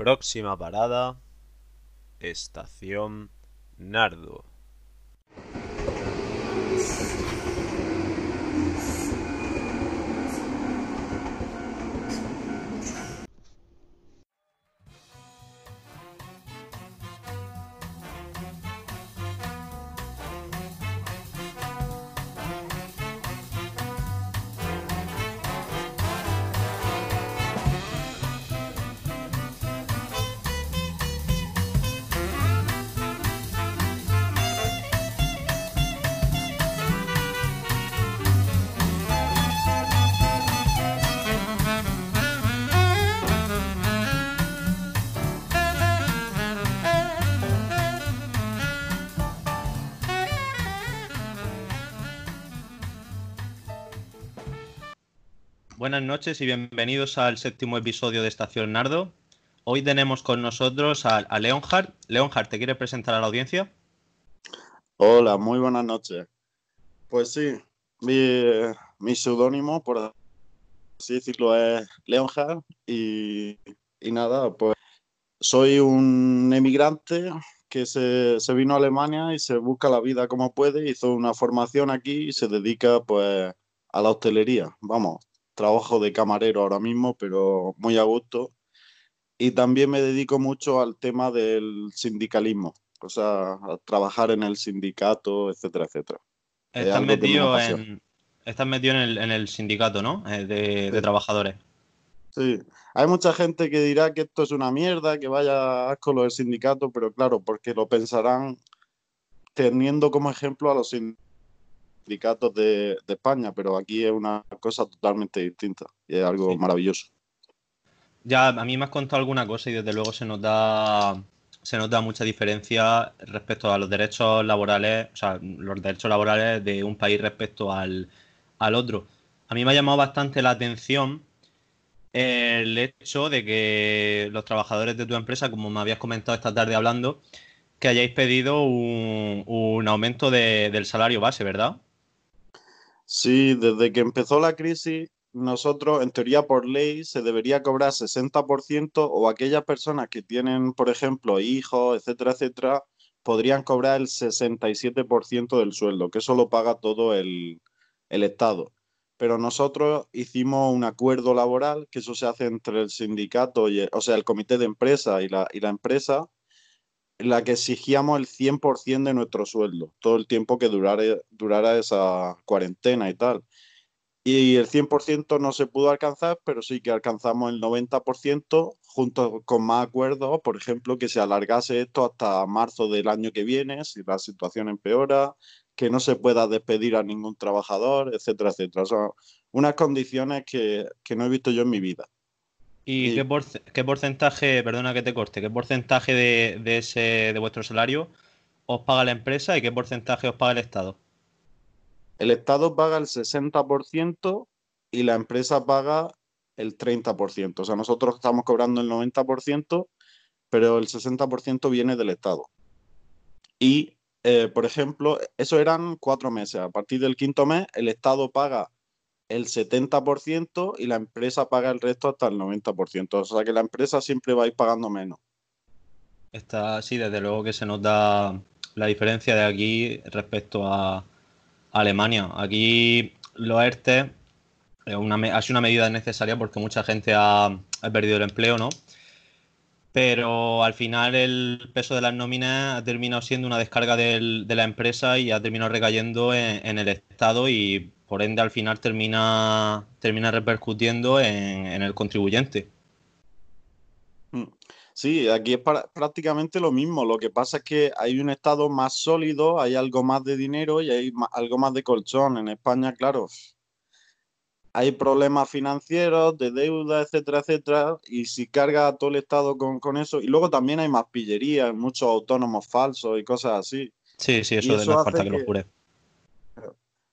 Próxima parada, Estación Nardo. Buenas noches y bienvenidos al séptimo episodio de Estación Nardo. Hoy tenemos con nosotros a, a Leonhard. ¿te quieres presentar a la audiencia? Hola, muy buenas noches. Pues sí, mi, mi seudónimo, por así decirlo, es Leonhard y, y nada, pues soy un emigrante que se, se, vino a Alemania y se busca la vida como puede, hizo una formación aquí y se dedica pues a la hostelería. Vamos, trabajo de camarero ahora mismo, pero muy a gusto. Y también me dedico mucho al tema del sindicalismo, o sea, a trabajar en el sindicato, etcétera, etcétera. Estás metido, en, estás metido en, el, en el sindicato, ¿no? Eh, de, sí. de, trabajadores. Sí, hay mucha gente que dirá que esto es una mierda, que vaya asco lo del sindicato, pero claro, porque lo pensarán teniendo como ejemplo a los sindicatos sindicatos de, de, España, pero aquí es una cosa totalmente distinta y es algo sí. maravilloso. Ya, a mí me has contado alguna cosa y desde luego se nos da se nota mucha diferencia respecto a los derechos laborales, o sea, los derechos laborales de un país respecto al, al otro. A mí me ha llamado bastante la atención el hecho de que los trabajadores de tu empresa, como me habías comentado esta tarde hablando, que hayáis pedido un, un aumento de, del salario base, ¿verdad? Sí, desde que empezó la crisis, nosotros, en teoría por ley, se debería cobrar 60% o aquellas personas que tienen, por ejemplo, hijos, etcétera, etcétera, podrían cobrar el 67% del sueldo, que eso lo paga todo el, el Estado. Pero nosotros hicimos un acuerdo laboral, que eso se hace entre el sindicato, y, o sea, el comité de empresa y la, y la empresa, la que exigíamos el 100% de nuestro sueldo, todo el tiempo que durara, esa cuarentena y tal. Y el 100% no se pudo alcanzar, pero sí que alcanzamos el 90% junto con más acuerdos, por ejemplo, que se alargase esto hasta marzo del año que viene, si la situación empeora, que no se pueda despedir a ningún trabajador, etcétera, etcétera. Son unas condiciones que, que no he visto yo en mi vida. ¿Y, ¿Y qué, por, qué, porcentaje, perdona que te corte, qué porcentaje de, de, ese, de vuestro salario os paga la empresa y qué porcentaje os paga el Estado? El Estado paga el 60% y la empresa paga el 30%. O sea, nosotros estamos cobrando el 90%, pero el 60% viene del Estado. Y, eh, por ejemplo, eso eran cuatro meses. A partir del quinto mes, el Estado paga el 70% y la empresa paga el resto hasta el 90%. O sea que la empresa siempre va a ir pagando menos. Está, sí, desde luego que se nota la diferencia de aquí respecto a Alemania. Aquí los ERTE una, ha sido una medida necesaria porque mucha gente ha, ha, perdido el empleo, ¿no? Pero al final el peso de las nóminas ha terminado siendo una descarga de la empresa y ha terminado recayendo en, en el Estado y por ende al final termina, termina repercutiendo en, en el contribuyente. Sí, aquí es para, prácticamente lo mismo. Lo que pasa es que hay un Estado más sólido, hay algo más de dinero y hay más, algo más de colchón. En España, claro, hay problemas financieros, de deuda, etcétera, etcétera. Y si carga todo el Estado con, con eso. Y luego también hay más pillerías, muchos autónomos falsos y cosas así. Sí, sí, eso, eso de no falta que, que lo jure.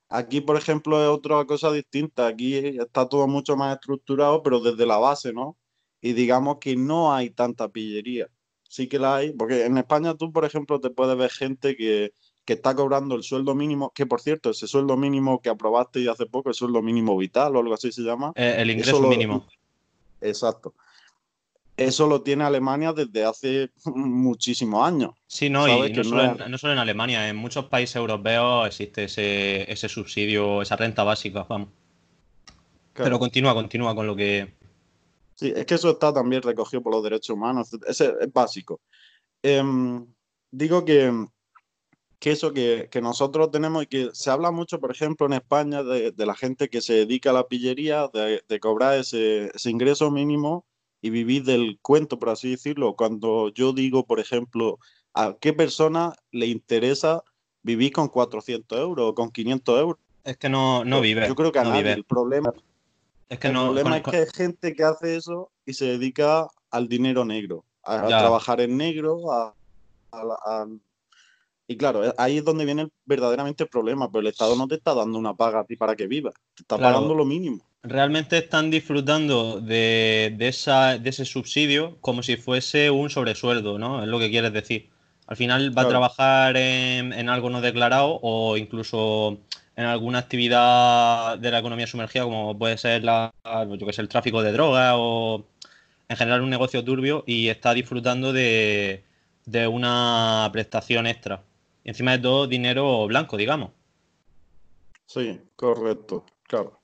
Aquí, por ejemplo, es otra cosa distinta. Aquí está todo mucho más estructurado, pero desde la base, ¿no? Y digamos que no hay tanta pillería. Sí que la hay, porque en España tú, por ejemplo, te puedes ver gente que, que está cobrando el sueldo mínimo, que por cierto, ese sueldo mínimo que aprobaste y hace poco, el sueldo mínimo vital o algo así se llama. Eh, el ingreso lo, mínimo. Exacto. Eso lo tiene Alemania desde hace muchísimos años. Sí, no, y no, solo en, no, solo en, Alemania, en muchos países europeos existe ese, ese subsidio, esa renta básica, vamos. Pero continúa, continúa con lo que... Sí, es que eso está también recogido por los derechos humanos, ese es básico. Em, digo que, que eso que, que, nosotros tenemos y que se habla mucho, por ejemplo, en España de, de la gente que se dedica a la pillería, de, de cobrar ese, ese ingreso mínimo y vivir del cuento, por así decirlo. Cuando yo digo, por ejemplo, a qué persona le interesa vivir con 400 euros o con 500 euros. Es que no, no vive. Yo creo que a no nadie. Vive. El problema, es, que el no, problema con, es que hay gente que hace eso y se dedica al dinero negro, a, trabajar en negro, a, a Y claro, eh, ahí es donde viene el- verdaderamente el problema, pero el Estado no te está dando una paga a ti para que vivas, te está Claro. pagando lo mínimo. Realmente están disfrutando de, de, esa, de ese subsidio como si fuese un sobresueldo, ¿no? Es lo que quieres decir. Al final va a trabajar en, en algo no declarado o incluso en alguna actividad de la economía sumergida, como puede ser la, yo que sé, el tráfico de drogas o en general un negocio turbio y está disfrutando de, de una prestación extra. Y encima de todo, dinero blanco, digamos. Sí, correcto, claro.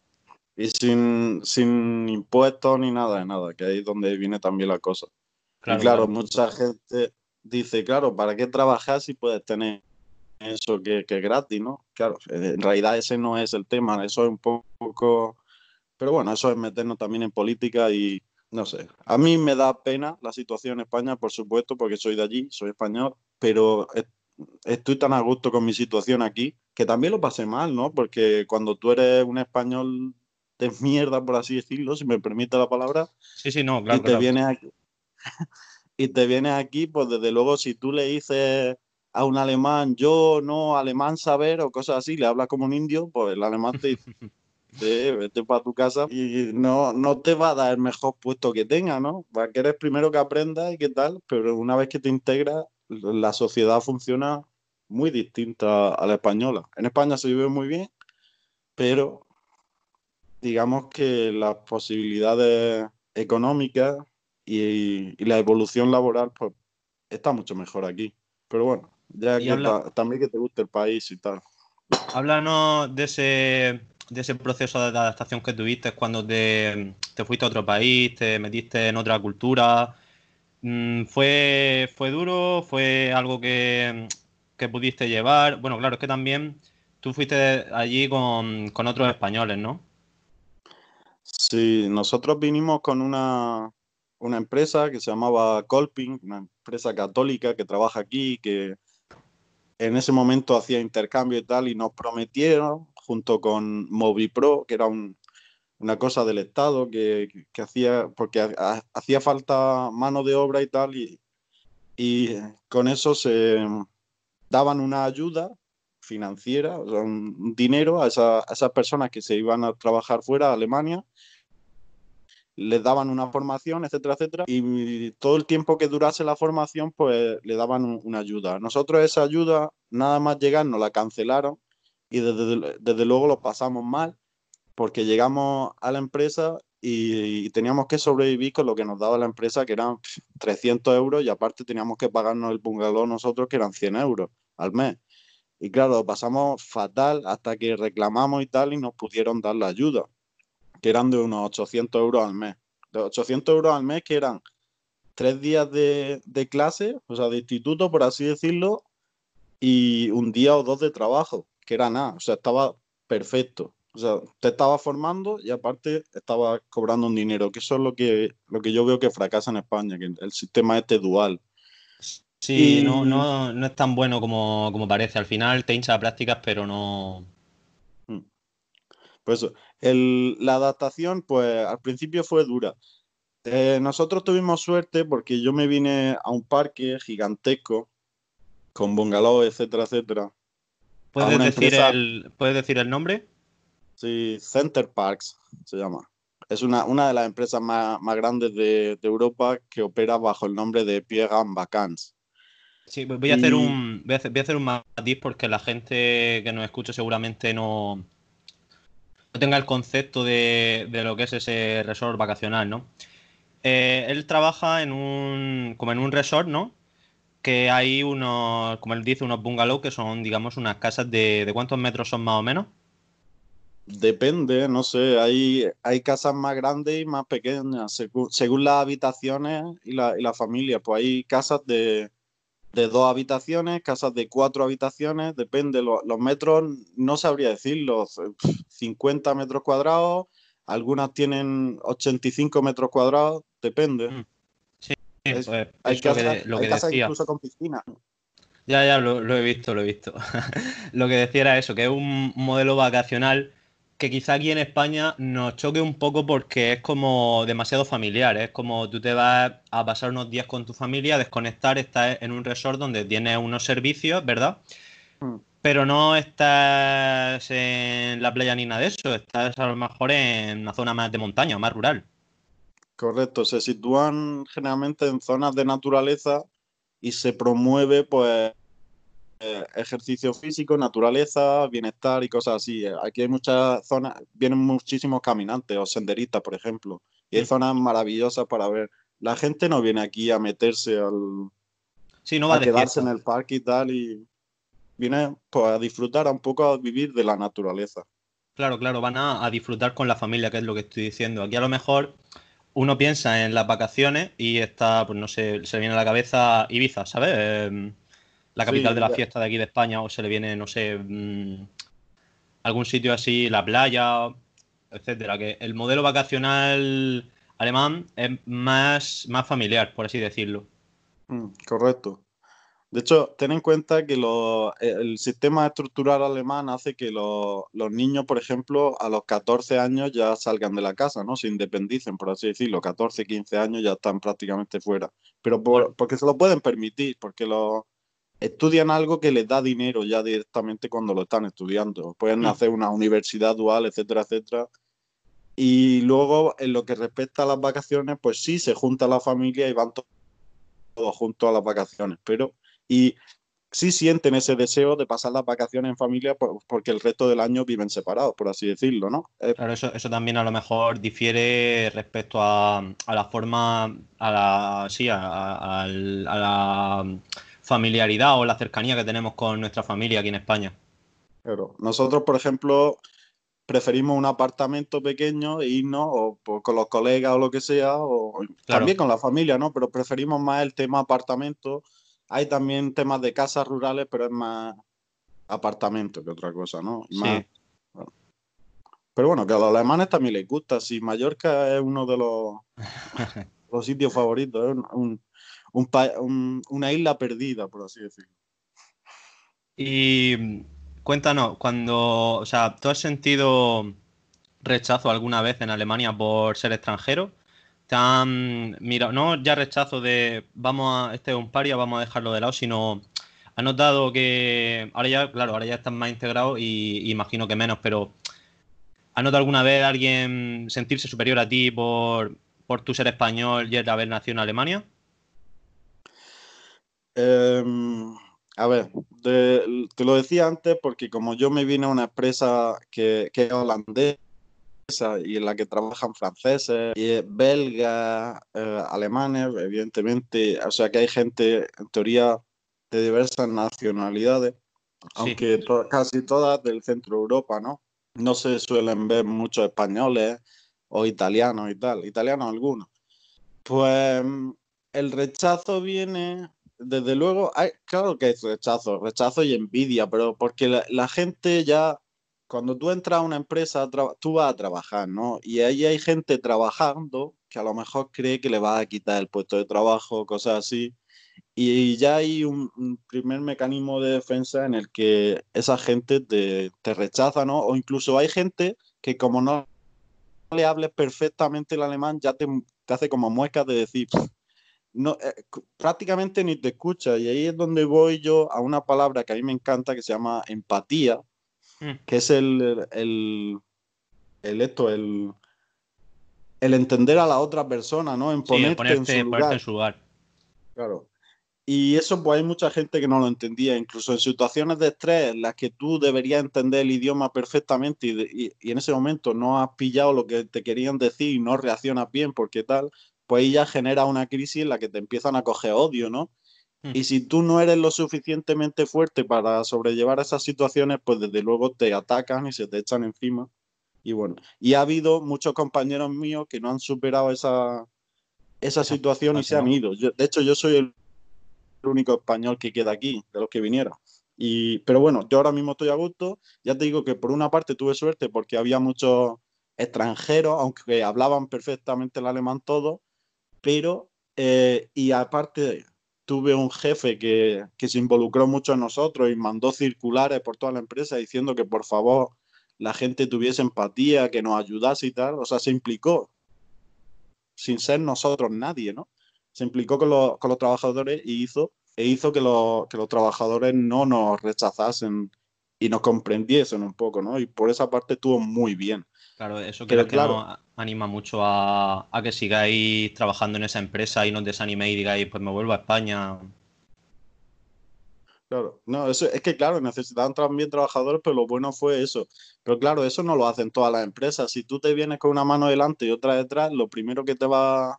Y sin, sin impuestos ni nada de nada, que ahí es donde viene también la cosa. Claro, y claro, claro. mucha gente dice, claro, ¿para qué trabajar si puedes tener eso que, que es gratis, ¿no? Claro, en realidad ese no es el tema, eso es un poco... Pero bueno, eso es meternos también en política y no sé. A mí me da pena la situación en España, por supuesto, porque soy de allí, soy español, pero est- estoy tan a gusto con mi situación aquí que también lo pasé mal, ¿no? Porque cuando tú eres un español de mierda, por así decirlo, si me permite la palabra, Sí, sí, no, claro. y te claro. vienes aquí y te vienes aquí, pues desde luego si tú le dices a un alemán yo no alemán saber o cosas así, le hablas como un indio, pues el alemán te dice "Eh, vete para tu casa y no, no te va a dar el mejor puesto que tenga, ¿no? Va a querer primero que aprendas y qué tal, pero una vez que te integras, la sociedad funciona muy distinta a la española. En España se vive muy bien, pero digamos que las posibilidades económicas y, y la evolución laboral pues está mucho mejor aquí. Pero bueno, ya que habla- ta- también que te guste el país y tal. Háblanos de ese, de ese proceso de adaptación que tuviste cuando te, te fuiste a otro país, te metiste en otra cultura. Mm, ¿Fue, fue duro? ¿Fue algo que, que pudiste llevar? Bueno, claro, es que también tú fuiste allí con, con otros españoles, ¿no? Sí, nosotros vinimos con una, una empresa que se llamaba Colping, una empresa católica que trabaja aquí, que en ese momento hacía intercambio y tal, y nos prometieron, junto con Movipro, que era un- una cosa del Estado, que, hacía, porque ha- ha- hacía falta mano de obra y tal, y con eso se daban una ayuda financiera, o un dinero a, esa- esas personas que se iban a trabajar fuera, a Alemania, les daban una formación, etcétera, etcétera, y todo el tiempo que durase la formación, pues le daban un- una ayuda. Nosotros esa ayuda, nada más llegar, nos la cancelaron y desde, desde luego lo pasamos mal, porque llegamos a la empresa y, teníamos que sobrevivir con lo que nos daba la empresa, que eran pf, 300 euros, y aparte teníamos que pagarnos el bungalow nosotros, que eran 100 euros al mes. Y claro, lo pasamos fatal hasta que reclamamos y tal y nos pudieron dar la ayuda, que eran de unos 800 euros al mes. De 800 euros al mes que eran tres días de, de clase, o sea, de instituto, por así decirlo, y un día o dos de trabajo, que era nada, o sea, estaba perfecto. O sea, te estaba formando y aparte estaba cobrando un dinero, que eso es lo que, lo que yo veo que fracasa en España, que el sistema este dual. Sí, Y- no, no, no es tan bueno como, como parece. Al final te hincha a prácticas, pero no. Pues eso, el- la adaptación, pues al principio fue dura. Eh, nosotros tuvimos suerte porque yo me vine a un parque gigantesco con bungalow, etcétera, etcétera. ¿Puedes decir, empresa- el, ¿Puedes decir el nombre? Sí, Center Parks se llama. Es una, una de las empresas más, más grandes de, de Europa que opera bajo el nombre de Pierre and Vacances. Sí, voy a hacer un, voy a hacer, voy a hacer un matiz porque la gente que nos escucha seguramente no, no tenga el concepto de, de lo que es ese resort vacacional, ¿no? Eh, él trabaja en un, como en un resort, ¿no? Que hay unos, como él dice, unos bungalows que son, digamos, unas casas de, ¿de cuántos metros son más o menos? Depende, no sé, hay, hay casas más grandes y más pequeñas, según, según las habitaciones y la, y la familia. Pues hay casas de, de dos habitaciones, casas de cuatro habitaciones, depende, lo- los metros no sabría decirlo, 50 metros cuadrados, algunas tienen 85 metros cuadrados, depende. Mm, Sí, Es- pues, Hay es lo que, casas, lo hay que casas decía. incluso con piscina. Ya, ya, lo, lo he visto, lo he visto. Lo que decía era eso, que es un modelo vacacional que quizá aquí en España nos choque un poco porque es como demasiado familiar. Es como tú te vas a pasar unos días con tu familia, desconectar, estás en un resort donde tienes unos servicios, ¿verdad? Mm. Pero no estás en la playa ni nada de eso, estás a lo mejor en una zona más de montaña, más rural. Correcto, se sitúan generalmente en zonas de naturaleza y se promueve pues eh, ejercicio físico, naturaleza, bienestar y cosas así. Eh, Aquí hay muchas zonas, vienen muchísimos caminantes o senderistas, por ejemplo, y hay zonas maravillosas para ver. La gente no viene aquí a meterse al, Sí, no va a de quedarse fiesta. en el parque y tal, y viene pues a disfrutar, a un poco a vivir de la naturaleza. Claro, claro, van a, a disfrutar con la familia, que es lo que estoy diciendo. Aquí a lo mejor uno piensa en las vacaciones y está, pues no sé, se le viene a la cabeza Ibiza, ¿sabes? Em, la Sí, capital de la ya. fiesta de aquí de España, o se le viene, no sé, mm, algún sitio así, la playa, etcétera. Que el modelo vacacional alemán es más, más familiar, por así decirlo. Mm, correcto. De hecho, ten en cuenta que lo- el sistema estructural alemán hace que lo- los niños, por ejemplo, a los 14 años ya salgan de la casa, ¿no? Se independicen, por así decirlo. 14, 15 años ya están prácticamente fuera. Pero por- porque se lo pueden permitir, porque lo, estudian algo que les da dinero ya directamente cuando lo están estudiando. Pueden Mm. hacer una universidad dual, etcétera, etcétera. Y luego, en lo que respecta a las vacaciones, pues sí, se junta la familia y van to- todos juntos a las vacaciones, pero y sí sienten ese deseo de pasar las vacaciones en familia por- porque el resto del año viven separados, por así decirlo, ¿no? Eh, Claro, eso, eso también a lo mejor difiere respecto a, a la forma, a la, sí, a, a- al- a la familiaridad o la cercanía que tenemos con nuestra familia aquí en España. Claro. Nosotros, por ejemplo, preferimos un apartamento pequeño e irnos o por- con los colegas o lo que sea, o también con la familia, ¿no? Pero preferimos más el tema apartamento. Hay también temas de casas rurales, pero es más apartamento que otra cosa, ¿no? Sí. Pero bueno, que a los alemanes también les gusta. Si Mallorca es uno de los, los sitios favoritos, es un- un- un una isla perdida, por así decirlo. Y mm, cuéntanos, cuando, o sea, ¿tú has sentido rechazo alguna vez en Alemania por ser extranjero? ¿Te han no ya rechazo de vamos a, este es un paria, vamos a dejarlo de lado, sino has notado que ahora ya, claro, ahora ya estás más integrado y, imagino que menos, pero ¿has notado alguna vez alguien sentirse superior a ti por, por tu ser español y el haber nacido en Alemania? Em, a ver, de- te lo decía antes porque como yo me vine a una empresa que, que es holandesa y en la que trabajan franceses, y belgas, eh, alemanes, evidentemente, o sea que hay gente en teoría de diversas nacionalidades, aunque to- casi todas del centro de Europa, ¿no? No se suelen ver muchos españoles o italianos y tal, italianos algunos. Pues el rechazo viene, desde luego, hay, claro que hay rechazo, rechazo y envidia, pero porque la, gente ya, cuando tú entras a una empresa, tú vas a trabajar, ¿no? Y ahí hay gente trabajando que a lo mejor cree que le vas a quitar el puesto de trabajo, cosas así. Y ya hay un, primer mecanismo de defensa en el que esa gente te, te rechaza, ¿no? O incluso hay gente que como no le hables perfectamente el alemán, ya te, te hace como muecas de decir, "Pff, no, eh, prácticamente ni te escucha. Y ahí es donde voy yo a una palabra que a mí me encanta que se llama empatía, Mm. que es el, el, el esto, el, el entender a la otra persona, ¿no? En Sí, ponerte, en su ponerte en su lugar. Claro. Y eso, pues hay mucha gente que no lo entendía, incluso en situaciones de estrés en las que tú deberías entender el idioma perfectamente y, de- y- y en ese momento no has pillado lo que te querían decir y no reaccionas bien porque tal, pues ahí ya genera una crisis en la que te empiezan a coger odio, ¿no? Mm. Y si tú no eres lo suficientemente fuerte para sobrellevar esas situaciones, pues desde luego te atacan y se te echan encima. Y bueno, y ha habido muchos compañeros míos que no han superado esa, esa situación y se han ido. Yo- de hecho, yo soy el único español que queda aquí, de los que vinieron. Y, pero bueno, yo ahora mismo estoy a gusto. Ya te digo que por una parte tuve suerte porque había muchos extranjeros, aunque hablaban perfectamente el alemán todo, pero, eh, y aparte tuve un jefe que, que se involucró mucho en nosotros y mandó circulares por toda la empresa diciendo que por favor la gente tuviese empatía, que nos ayudase y tal. O sea, se implicó sin ser nosotros nadie, ¿no? Se implicó con los, con los trabajadores y hizo, e hizo que los, que los trabajadores no nos rechazasen y nos comprendiesen un poco, ¿no? Y por esa parte estuvo muy bien. Claro, eso Pero creo que claro. nos anima mucho a, a que sigáis trabajando en esa empresa y no os desaniméis y digáis, pues me vuelvo a España. Claro, no, eso, es que claro, necesitaban también trabajadores, pero lo bueno fue eso. Pero claro, eso no lo hacen todas las empresas. Si tú te vienes con una mano delante y otra detrás, lo primero que te va a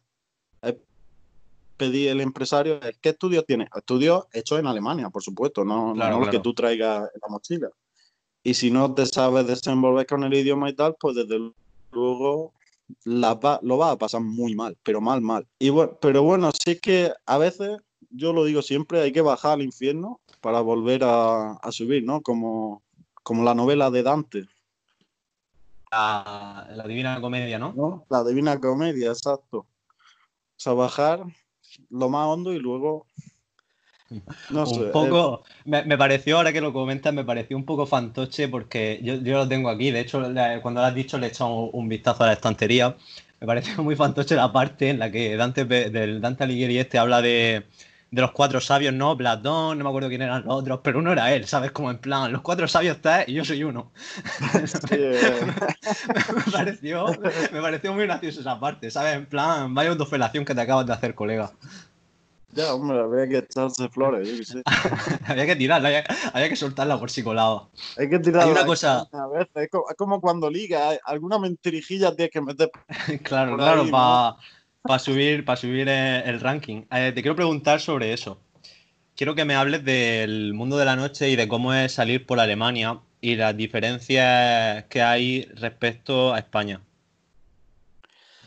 pedir el empresario es ¿qué estudios tienes? Estudios hechos en Alemania, por supuesto, no, no Claro, los que claro. tú traigas en la mochila. Y si no te sabes desenvolver con el idioma y tal, pues desde luego la va- lo vas a pasar muy mal, pero mal, mal. Y bueno, pero bueno, sí es que a veces, yo lo digo siempre, hay que bajar al infierno para volver a, a subir, ¿no? Como, como la novela de Dante, La, la Divina Comedia, ¿no? ¿no? La Divina Comedia, exacto. O sea, bajar lo más hondo y luego... No sé, un eh, poco, me, me pareció, ahora que lo comentas, me pareció un poco fantoche porque yo, yo lo tengo aquí. De hecho, cuando lo has dicho, le he echado un, un vistazo a la estantería. Me pareció muy fantoche la parte en la que Dante, del Dante Alighieri este habla de, de los cuatro sabios, ¿no? Platón, no me acuerdo quién eran los otros, pero uno era él, ¿sabes? Como en plan, los cuatro sabios está y yo soy uno. sí, eh, me, pareció, me pareció muy gracioso esa parte, ¿sabes? En plan, vaya autofelación que te acabas de hacer, colega. Ya, hombre, habría que echarse flores, yo qué sé. había que tirarla, había, había que soltarla por psicolado. Hay que tirar Hay una cosa- A veces, es como, es como cuando ligas, hay- alguna mentirijilla tienes que meter. Claro, claro, para subir, para subir eh, el ranking. Eh, te quiero preguntar sobre eso. Quiero que me hables del mundo de la noche y de cómo es salir por Alemania y las diferencias que hay respecto a España.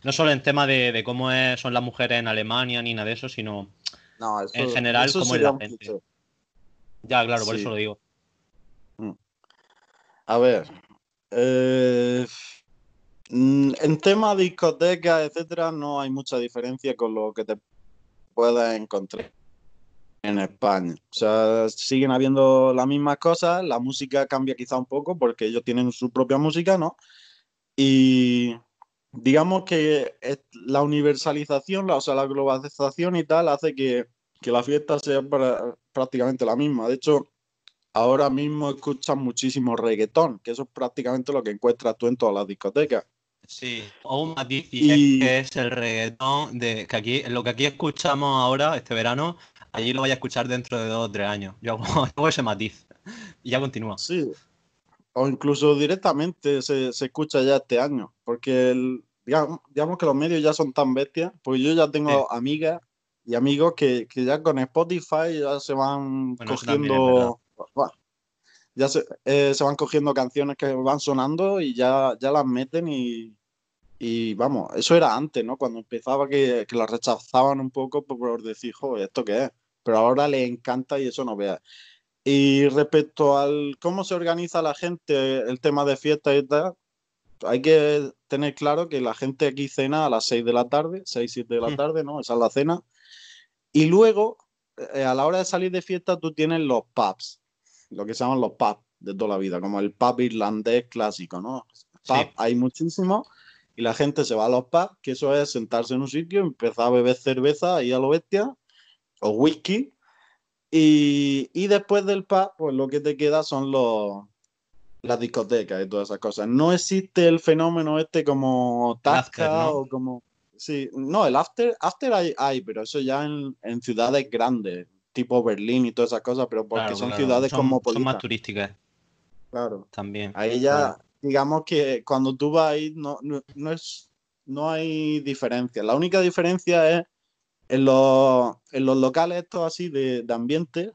No solo en tema de, de cómo es- son las mujeres en Alemania ni nada de eso, sino No, eso, En general, ¿cómo es la gente? cliché. ya, claro, por Sí. eso lo digo. A ver, eh, mm, en tema discotecas, etcétera, no hay mucha diferencia con lo que te puedas encontrar en España. O sea, siguen habiendo las mismas cosas, la música cambia quizá un poco porque ellos tienen su propia música, ¿no? Y digamos que la universalización, la- o sea, la globalización y tal, hace que, que la fiesta sea prácticamente la misma. De hecho, ahora mismo escuchan muchísimo reggaetón, que eso es prácticamente lo que encuentras tú en todas las discotecas. Sí, o un matiz y que es el reggaetón de que aquí, lo que aquí escuchamos ahora, este verano, allí lo vaya a escuchar dentro de dos o tres años. Yo hago, hago ese matiz. Y ya continúa. Sí, o incluso directamente se, se escucha ya este año, porque el- digamos, digamos que los medios ya son tan bestias, porque yo ya tengo Sí. amigas y amigos que, que ya con Spotify ya se van Bueno, cogiendo, bueno, ya se, eh, se van cogiendo canciones que van sonando y ya, ya las meten y, y vamos, eso era antes, ¿no? Cuando empezaba que, que las rechazaban un poco por, por decir, joder, ¿esto qué es? Pero ahora les encanta y eso no veas. Y respecto al cómo se organiza la gente, el tema de fiestas y tal, hay que tener claro que la gente aquí cena a las 6 de la tarde, 6, 7 de la Mm. tarde, ¿no? Esa es la cena. Y luego, eh, a la hora de salir de fiesta, tú tienes los pubs, lo que se llaman los pubs de toda la vida, como el pub irlandés clásico, ¿no? Pub Sí. hay muchísimos y la gente se va a los pubs, que eso es sentarse en un sitio, empezar a beber cerveza ahí a lo bestia, o whisky, y, y después del pub, pues lo que te queda son los, las discotecas y todas esas cosas. No existe el fenómeno este como Tasca ¿no? o como... Sí, no, el after, after hay, hay, pero eso ya en, en ciudades grandes, tipo Berlín y todas esas cosas, pero porque Claro, son claro. ciudades Son- Son más turísticas Claro. también. Ahí ya, Claro. digamos que cuando tú vas ahí, no, no, no es, no hay diferencia. La única diferencia es en los, en los locales estos así de, de ambiente,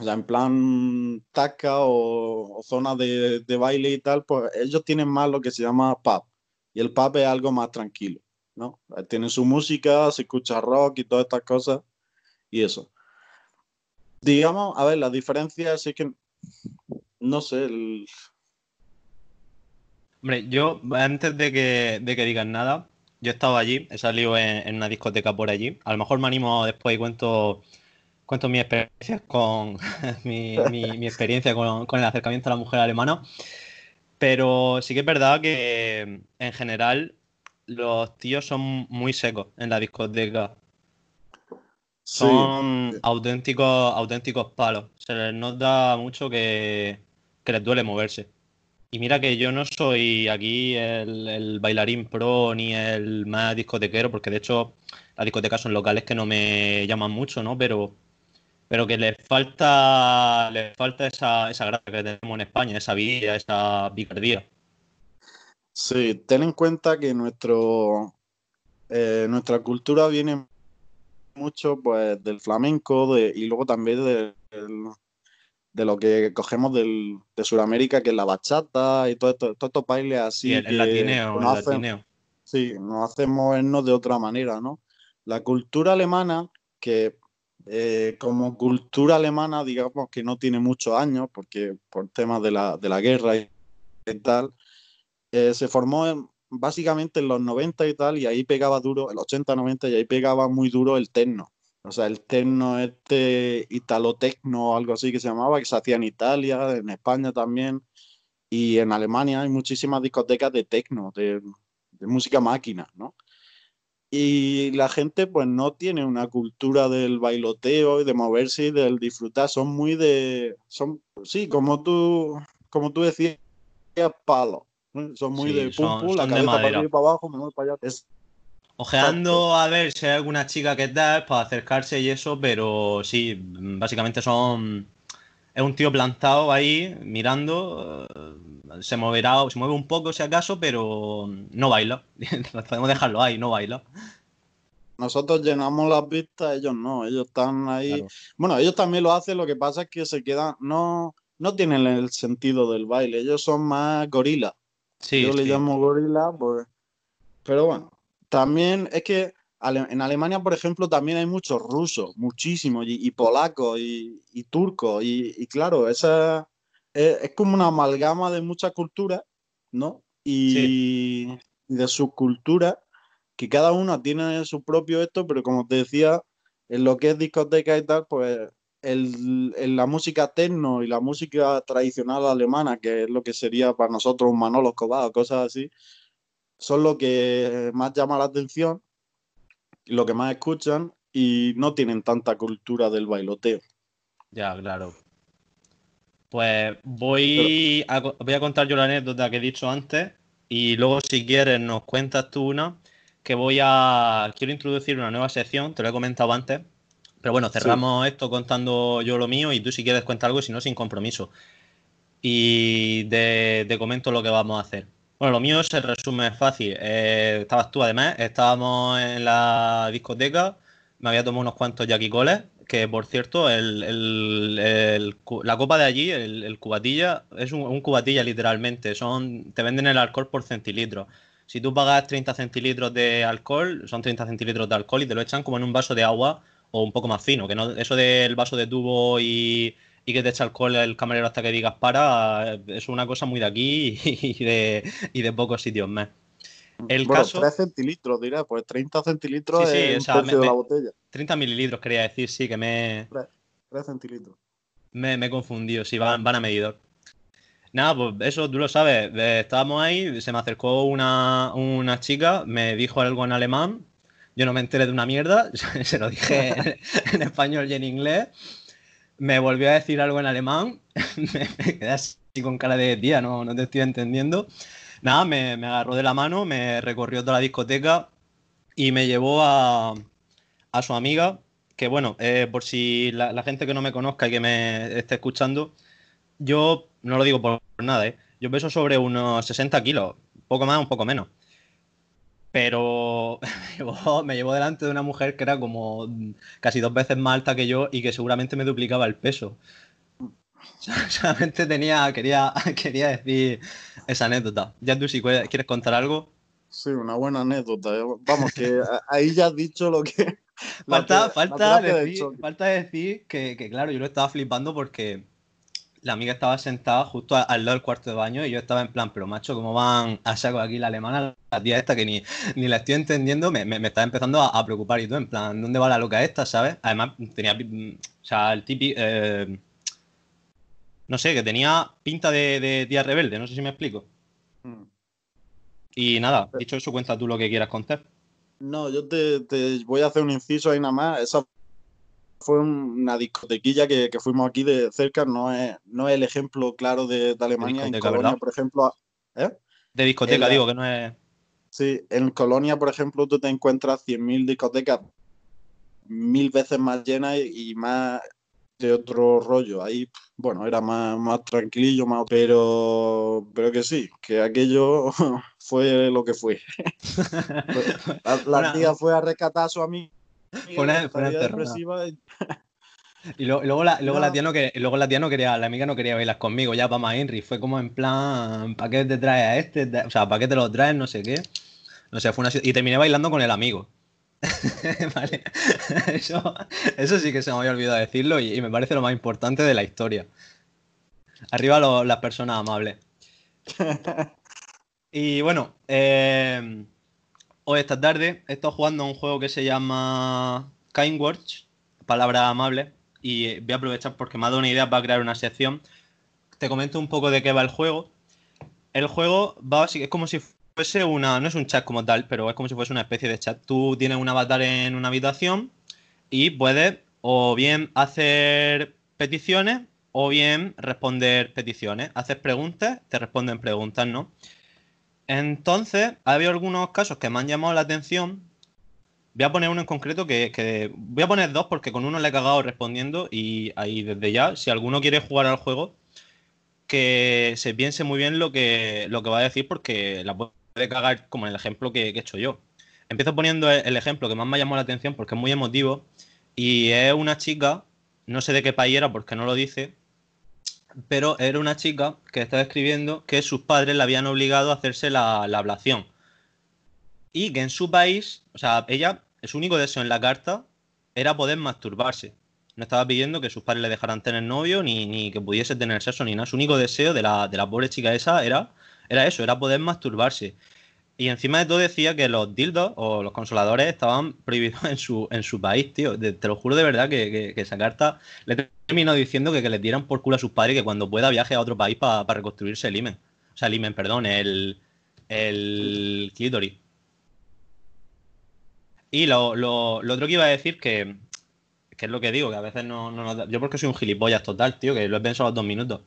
o sea, en plan taca o, o zonas de, de baile y tal, pues ellos tienen más lo que se llama pub. Y el pub es algo más tranquilo, ¿no? Tienen su música, se escucha rock y todas estas cosas y eso. Digamos, a ver, la diferencia es que, no sé, el- Hombre, yo antes de que, de que digas nada, yo he estado allí, he salido en, en una discoteca por allí. A lo mejor me animo después y cuento, cuento mi experiencia con mi, mi- mi experiencia con, con el acercamiento a la mujer alemana. Pero sí que es verdad que en general los tíos son muy secos en la discoteca. sí, Son auténticos, auténticos palos. Se les nota mucho que, que les duele moverse. Y mira que yo no soy aquí el, el bailarín pro ni el más discotequero, porque de hecho las discotecas son locales que no me llaman mucho, ¿no? Pero, pero que les falta, les falta esa, esa gracia que tenemos en España, esa vida, esa picardía. Sí, ten en cuenta que nuestro, eh, nuestra cultura viene mucho pues del flamenco de, y luego también de, de lo que cogemos del, de Sudamérica, que es la bachata y todo esto- todos estos bailes así Sí, el, el que latineo, el nos hacen, latineo. sí, nos hacen movernos de otra manera, ¿no? La cultura alemana, que eh, como cultura alemana, digamos que no tiene muchos años, porque por temas de la, de la guerra y, tal, eh, se formó en- básicamente en los 90 y tal, y ahí pegaba duro, el 80-90, y ahí pegaba muy duro el techno. O sea, el techno este italotecno o algo así que se llamaba, que se hacía en Italia, en España también, y en Alemania hay muchísimas discotecas de techno, de música máquina, ¿no? Y la gente pues no tiene una cultura del bailoteo y de moverse y del disfrutar, son muy de, son, sí, como tú, como tú decías, palo. Son muy Sí, de pum pum, la cabeza para arriba y para abajo, me voy para allá. Es, Ojeando a ver si hay alguna chica que tal para acercarse y eso, pero sí, básicamente son. Es un tío plantado ahí, mirando. eh, Se moverá, se mueve un poco si acaso, pero no baila. Podemos dejarlo ahí, no baila. nosotros llenamos las vistas, ellos no, ellos están ahí. Claro. Bueno, ellos también lo hacen, lo que pasa es que se quedan, no, no tienen el sentido del baile, ellos son más gorilas. Sí, Yo le llamo gorila, pues. Pero bueno, también es que Ale- en Alemania, por ejemplo, también hay muchos rusos, muchísimos, y, y polacos, y, y turcos, y, y claro, esa es, es como una amalgama de muchas culturas, ¿no? Y, de sus culturas, que cada una tiene su propio esto, pero como te decía, en lo que es discoteca y tal, pues el, en la música techno y la música tradicional alemana, que es lo que sería para nosotros un Manolo Escobar o cosas así, son lo que más llama la atención, lo que más escuchan y no tienen tanta cultura del bailoteo. Ya, claro. Pues voy a, voy a contar yo la anécdota que he dicho antes y luego si quieres nos cuentas tú una que voy a... Quiero introducir una nueva sección, te lo he comentado antes, pero bueno, cerramos esto contando yo lo mío y tú si quieres cuenta algo si no, sin compromiso. Y te, te comento lo que vamos a hacer. Bueno, lo mío se resume fácil. Eh, estabas tú además, estábamos en la discoteca, me había tomado unos cuantos Jackie Coles, que por cierto, el, la copa de allí, el, cubatilla, es un, cubatilla literalmente. Son, te venden el alcohol por centilitros. Si tú pagas 30 centilitros de alcohol, son 30 centilitros de alcohol y te lo echan como en un vaso de agua o un poco más fino. Que no, eso del vaso de tubo y, y que te echa alcohol el camarero hasta que digas para, es una cosa muy de aquí y de, y de pocos sitios más. El bueno, caso- 3 centilitros, dirá, pues 30 centilitros Sí, sí, es o sea, me- de la botella. 30 mililitros quería decir, sí, que me, 3 centilitros. Me, me he confundido, sí, van, van a medidor. Nada, pues eso tú lo sabes. eh, Estábamos ahí, se me acercó una, una chica, me dijo algo en alemán. Yo no me enteré de una mierda, se lo dije en, en español y en inglés. Me volvió a decir algo en alemán, me, quedé así con cara de tía, no, te estoy entendiendo. Nada, me, agarró de la mano, me recorrió toda la discoteca y me llevó a, a su amiga, que bueno, eh, por si la, gente que no me conozca y que me esté escuchando, yo no lo digo por nada, ¿eh? Yo peso sobre unos 60 kilos, poco más, un poco menos. Pero me llevó, me llevó delante de una mujer que era como casi dos veces más alta que yo y que seguramente me duplicaba el peso. Solamente tenía, quería, quería decir esa anécdota. Ya tú si quieres contar algo. Sí, una buena anécdota. Vamos, que ahí ya has dicho lo que... Falta, falta, decir, falta decir que, que, claro, yo lo estaba flipando porque la amiga estaba sentada justo al lado del cuarto de baño y yo estaba en plan, pero macho, ¿cómo van a saco aquí la alemana? La tía esta que ni, ni la estoy entendiendo, me, me, está empezando a, preocupar y tú, en plan, ¿dónde va la loca esta, sabes? Además, tenía, o sea, el típico, eh, no sé, que tenía pinta de, de, tía rebelde, no sé si me explico. Mm. Y nada, dicho eso, cuenta tú lo que quieras contar. No, yo te, te voy a hacer un inciso ahí nada más. Esa fue una discotequilla que, fuimos aquí de cerca, no es, no es el ejemplo claro de, Alemania. en Colonia, por ejemplo. ¿eh? De discoteca, digo, que no es. Sí, en Colonia, por ejemplo, tú te encuentras 100.000 discotecas mil veces más llenas y más de otro rollo. Ahí, bueno, era más, más tranquilillo, más, pero, pero que sí, que aquello fue lo que fue. la, tía fue a rescatar a su amigo y luego, la, luego, la tía no que, luego la tía no quería, la amiga no quería bailar conmigo, ya para más Henry. Fue como en plan, ¿para qué te traes a este? O sea, ¿para qué te lo traes? No sé qué. No sé, fue una Y terminé bailando con el amigo. vale. Eso, eso, sí que se me había olvidado decirlo y, me parece lo más importante de la historia. Arriba las personas amables. y bueno, eh, Hoy esta tarde he estado jugando a un juego que se llama Kind Words, palabra amable, y voy a aprovechar porque me ha dado una idea para crear una sección. Te comento un poco de qué va el juego. El juego va es como si fuese una, no es un chat como tal, pero es como si fuese una especie de chat. Tú tienes un avatar en una habitación y puedes o bien hacer peticiones o bien responder peticiones. Haces preguntas, te responden preguntas, ¿no? Entonces, ha habido algunos casos que me han llamado la atención. Voy a poner uno en concreto que, Voy a poner dos porque con uno le he cagado respondiendo y ahí desde ya, si alguno quiere jugar al juego, que se piense muy bien lo que, lo que va a decir porque la puede cagar como en el ejemplo que, he hecho yo. Empiezo poniendo el ejemplo que más me llamado la atención porque es muy emotivo y es una chica, no sé de qué país era porque no lo dice, pero era una chica que estaba escribiendo que sus padres la habían obligado a hacerse la, ablación. Y que en su país, o sea, ella, su único deseo en la carta era poder masturbarse. No estaba pidiendo que sus padres le dejaran tener novio, ni, ni que pudiese tener sexo, ni nada. Su único deseo de la, de la pobre chica esa era, era eso, era poder masturbarse. Y encima de todo decía que los dildos o los consoladores estaban prohibidos en su, en su país, tío. te lo juro de verdad que, esa carta le terminó diciendo que, que le dieran por culo a sus padres que cuando pueda viaje a otro país para reconstruirse el imen. O sea, el imen, perdón, el, el clítoris. Y lo, otro que iba a decir que, que es lo que digo, que a veces no, no, Yo porque soy un gilipollas total, tío, que lo he pensado dos minutos.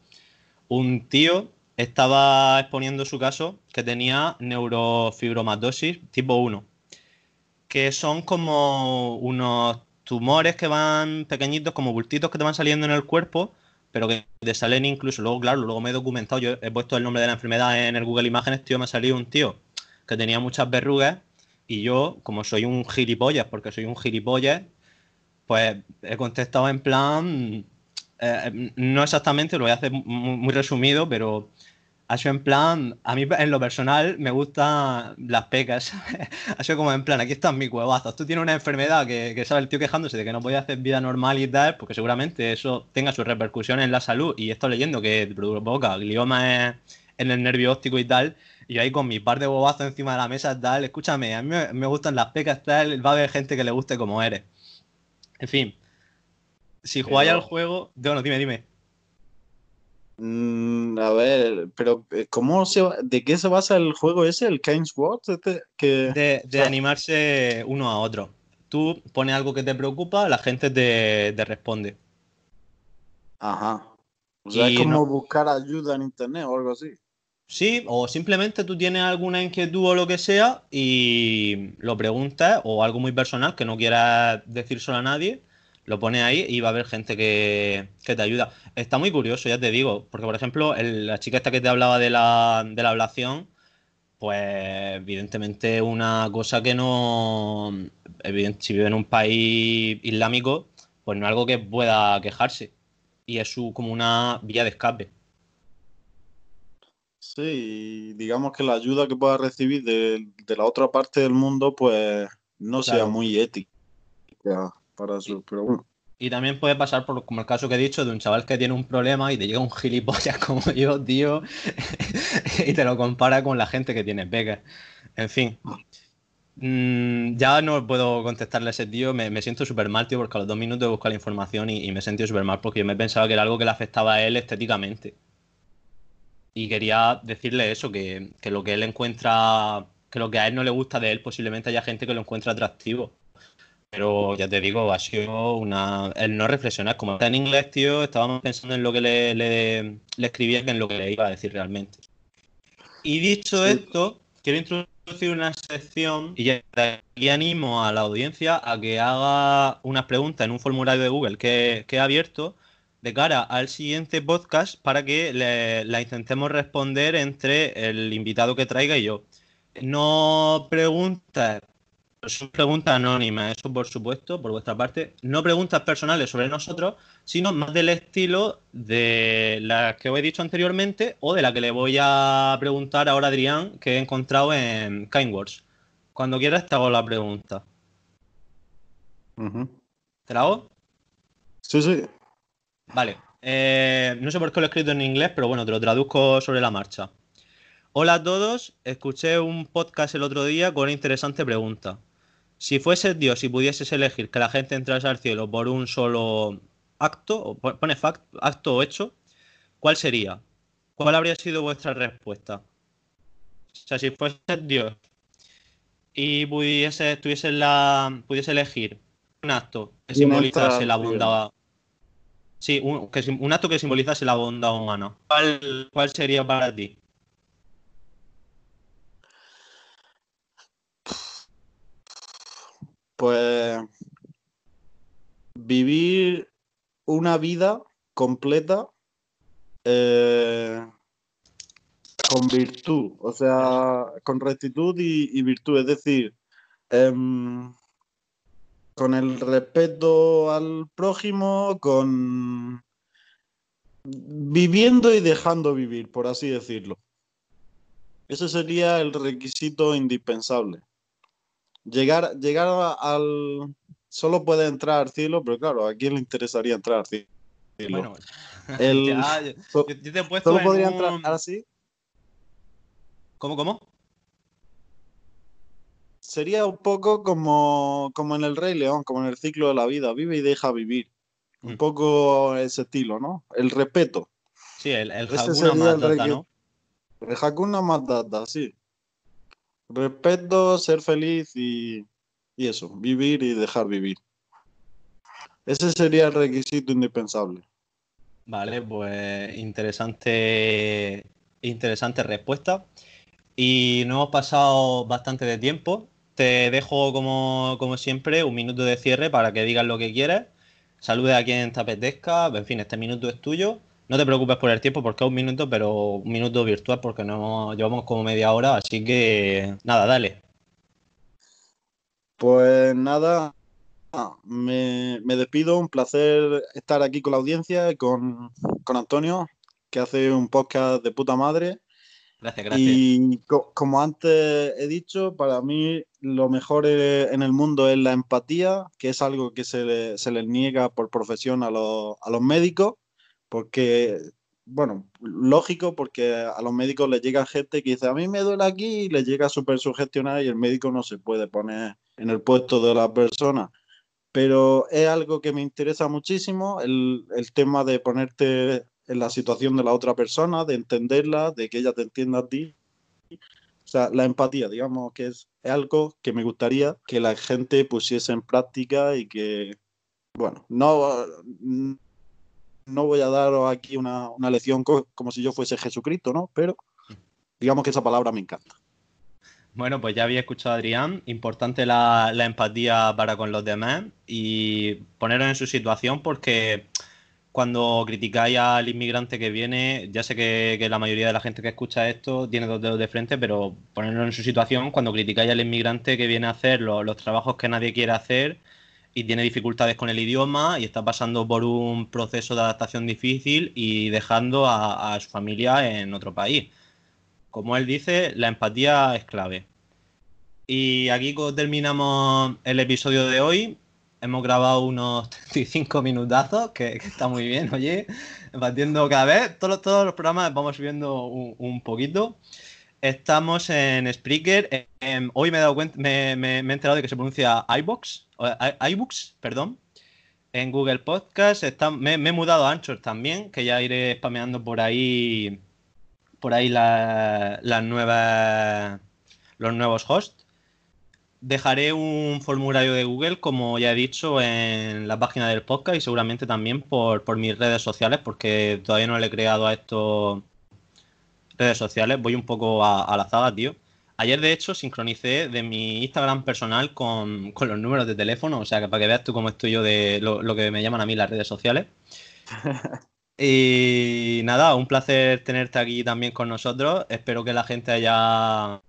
Un tío estaba exponiendo su caso que tenía neurofibromatosis tipo 1, que son como unos tumores que van pequeñitos, como bultitos que te van saliendo en el cuerpo, pero que te salen incluso, luego claro, luego me he documentado, yo he puesto el nombre de la enfermedad en el Google Imágenes, tío, me ha salido un tío que tenía muchas verrugas y yo, como soy un gilipollas, porque soy un gilipollas, pues he contestado en plan, eh, no exactamente, lo voy a hacer muy resumido, pero ha sido en plan, a mí en lo personal me gustan las pecas, ha sido como en plan, aquí están mis huevazos, tú tienes una enfermedad que, que sabe el tío quejándose de que no puede hacer vida normal y tal, porque seguramente eso tenga sus repercusiones en la salud. Y esto leyendo que provoca glioma en el nervio óptico y tal, y ahí con mi par de huevazos encima de la mesa tal, escúchame, a mí me, gustan las pecas tal, va a haber gente que le guste como eres. En fin, si jugáis al juego, bueno, dime, dime. Mm, a ver, pero eh, ¿cómo se ¿de qué se basa el juego ese, el Keynes World? Este, que, de, animarse uno a otro. Tú pones algo que te preocupa, la gente te, responde. Ajá. O sea, es como buscar ayuda en internet o algo así. Sí, o simplemente tú tienes alguna inquietud o lo que sea y lo preguntas, o algo muy personal que no quieras decir solo a nadie, lo pone ahí y va a haber gente que, te ayuda. Está muy curioso, ya te digo, porque por ejemplo, la chica esta que te hablaba de la, de la ablación, pues evidentemente una cosa que no, si vive en un país islámico, pues no es algo que pueda quejarse y es su, como una vía de escape. Sí, digamos que la ayuda que pueda recibir de, la otra parte del mundo, pues no sea muy ética para su, pero bueno. Y también puede pasar por como el caso que he dicho de un chaval que tiene un problema y te llega un gilipollas como yo, tío, y te lo compara con la gente que tiene becas. En fin. Mm, ya no puedo contestarle a ese tío, me, siento súper mal, tío, porque a los dos minutos he buscado la información y, me he sentido súper mal porque yo me pensaba que era algo que le afectaba a él estéticamente. Y quería decirle eso, que, que lo que él encuentra, que lo que a él no le gusta de él, posiblemente haya gente que lo encuentra atractivo. Pero ya te digo, ha sido una. El no reflexionar. Como está en inglés, tío, estábamos pensando en lo que le, le, escribía que en lo que le iba a decir realmente. Y dicho esto, quiero introducir una sección y ya aquí animo a la audiencia a que haga unas preguntas en un formulario de Google que, que he abierto de cara al siguiente podcast para que le, la intentemos responder entre el invitado que traiga y yo. No preguntas son preguntas anónimas, eso por supuesto, por vuestra parte. No preguntas personales sobre nosotros, sino más del estilo de las que os he dicho anteriormente o de la que le voy a preguntar ahora a Adrián, que he encontrado en Kindwords. Cuando quieras te hago la pregunta. ¿Te la hago? Sí, sí. Vale. Eh, no sé por qué lo he escrito en inglés, pero bueno, te lo traduzco sobre la marcha. Hola a todos, escuché un podcast el otro día con una interesante pregunta. Si fueses Dios y pudieses elegir que la gente entrase al cielo por un solo acto, pone fact, acto o hecho, ¿cuál sería? ¿Cuál habría sido vuestra respuesta? O sea, si fueses Dios y pudiese, tuviese la, pudiese elegir un acto que simbolizase la bondad. Sí, un, un, acto que simbolizase la bondad humana. ¿Cuál, ¿Cuál sería para ti? Pues vivir una vida completa eh, con virtud, o sea, con rectitud y, virtud, es decir, em, con el respeto al prójimo, con viviendo y dejando vivir, por así decirlo. Ese sería el requisito indispensable llegar, llegar al. Solo puede entrar al cielo, pero claro, ¿a quién le interesaría entrar al cielo? Bueno, el, yo, te he puesto ¿Solo podría entrar así? ¿Cómo, cómo? Sería un poco como, como en el Rey León, como en el ciclo de la vida. Vive y deja vivir. Un mm. poco ese estilo, ¿no? El respeto. Sí, el, el Hakuna Matata, ¿no? El Hakuna Matata, sí. Respeto, ser feliz y, eso, vivir y dejar vivir. Ese sería el requisito indispensable. Vale, pues interesante, interesante respuesta. Y no hemos pasado bastante de tiempo. Te dejo, como, como siempre, un minuto de cierre para que digas lo que quieres. Salude a quien te apetezca. En fin, este minuto es tuyo. No te preocupes por el tiempo porque es un minuto, pero un minuto virtual porque no llevamos como media hora, así que nada, dale. Pues nada, me, despido, un placer estar aquí con la audiencia, con, con Antonio, que hace un podcast de puta madre. Gracias, gracias. Y como antes he dicho, para mí lo mejor en el mundo es la empatía, que es algo que se, le, se les niega por profesión a los, a los médicos porque, bueno, lógico, porque a los médicos les llega gente que dice, a mí me duele aquí, y les llega súper sugestionada y el médico no se puede poner en el puesto de la persona. Pero es algo que me interesa muchísimo, el, el tema de ponerte en la situación de la otra persona, de entenderla, de que ella te entienda a ti. O sea, la empatía, digamos, que es, es, algo que me gustaría que la gente pusiese en práctica y que, bueno, no, no voy a dar aquí una, lección como si yo fuese Jesucristo, ¿no? Pero digamos que esa palabra me encanta. Bueno, pues ya había escuchado a Adrián, importante la, empatía para con los demás y ponerlos en su situación porque cuando criticáis al inmigrante que viene, ya sé que, la mayoría de la gente que escucha esto tiene dos dedos de frente, pero ponerlo en su situación, cuando criticáis al inmigrante que viene a hacer los trabajos que nadie quiere hacer y tiene dificultades con el idioma y está pasando por un proceso de adaptación difícil y dejando a, su familia en otro país. Como él dice, la empatía es clave. Y aquí terminamos el episodio de hoy. Hemos grabado unos 35 minutazos, que, está muy bien, oye. Batiendo cada vez. Todos, todos los programas vamos subiendo un poquito. Estamos en Spreaker. Eh, hoy me he dado cuenta, me, he enterado de que se pronuncia iBox, iBooks, perdón. En Google Podcast. Me, he mudado a Anchor también, que ya iré spameando por ahí. Por ahí la, las nuevas. Los nuevos hosts. Dejaré un formulario de Google, como ya he dicho, en la página del podcast y seguramente también por, por mis redes sociales, porque todavía no le he creado a esto redes sociales. Voy un poco a, a, la zaga, tío. Ayer, de hecho, sincronicé de mi Instagram personal con, con, los números de teléfono, o sea, que para que veas tú cómo estoy yo de lo, lo que me llaman a mí las redes sociales. y nada, un placer tenerte aquí también con nosotros. Espero que la gente haya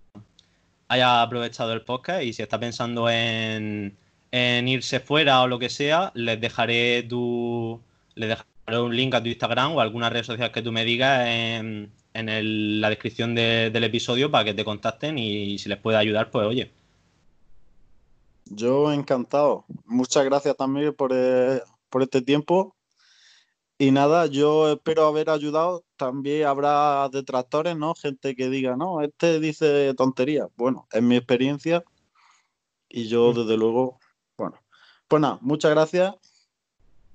haya aprovechado el podcast y si está pensando en, en, irse fuera o lo que sea, les dejaré tu les dejaré un link a tu Instagram o alguna red social que tú me digas en, en el, la descripción de, del episodio para que te contacten y, si les puede ayudar, pues oye. Yo encantado. Muchas gracias también por, eh, por este tiempo. Y nada, yo espero haber ayudado. También habrá detractores, ¿no? Gente que diga, no, este dice tonterías. Bueno, es mi experiencia. Y yo, desde luego, bueno. Pues nada, muchas gracias.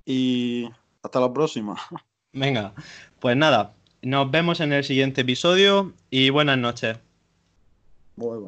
Y hasta la próxima. Venga, pues nada, nos vemos en el siguiente episodio y buenas noches.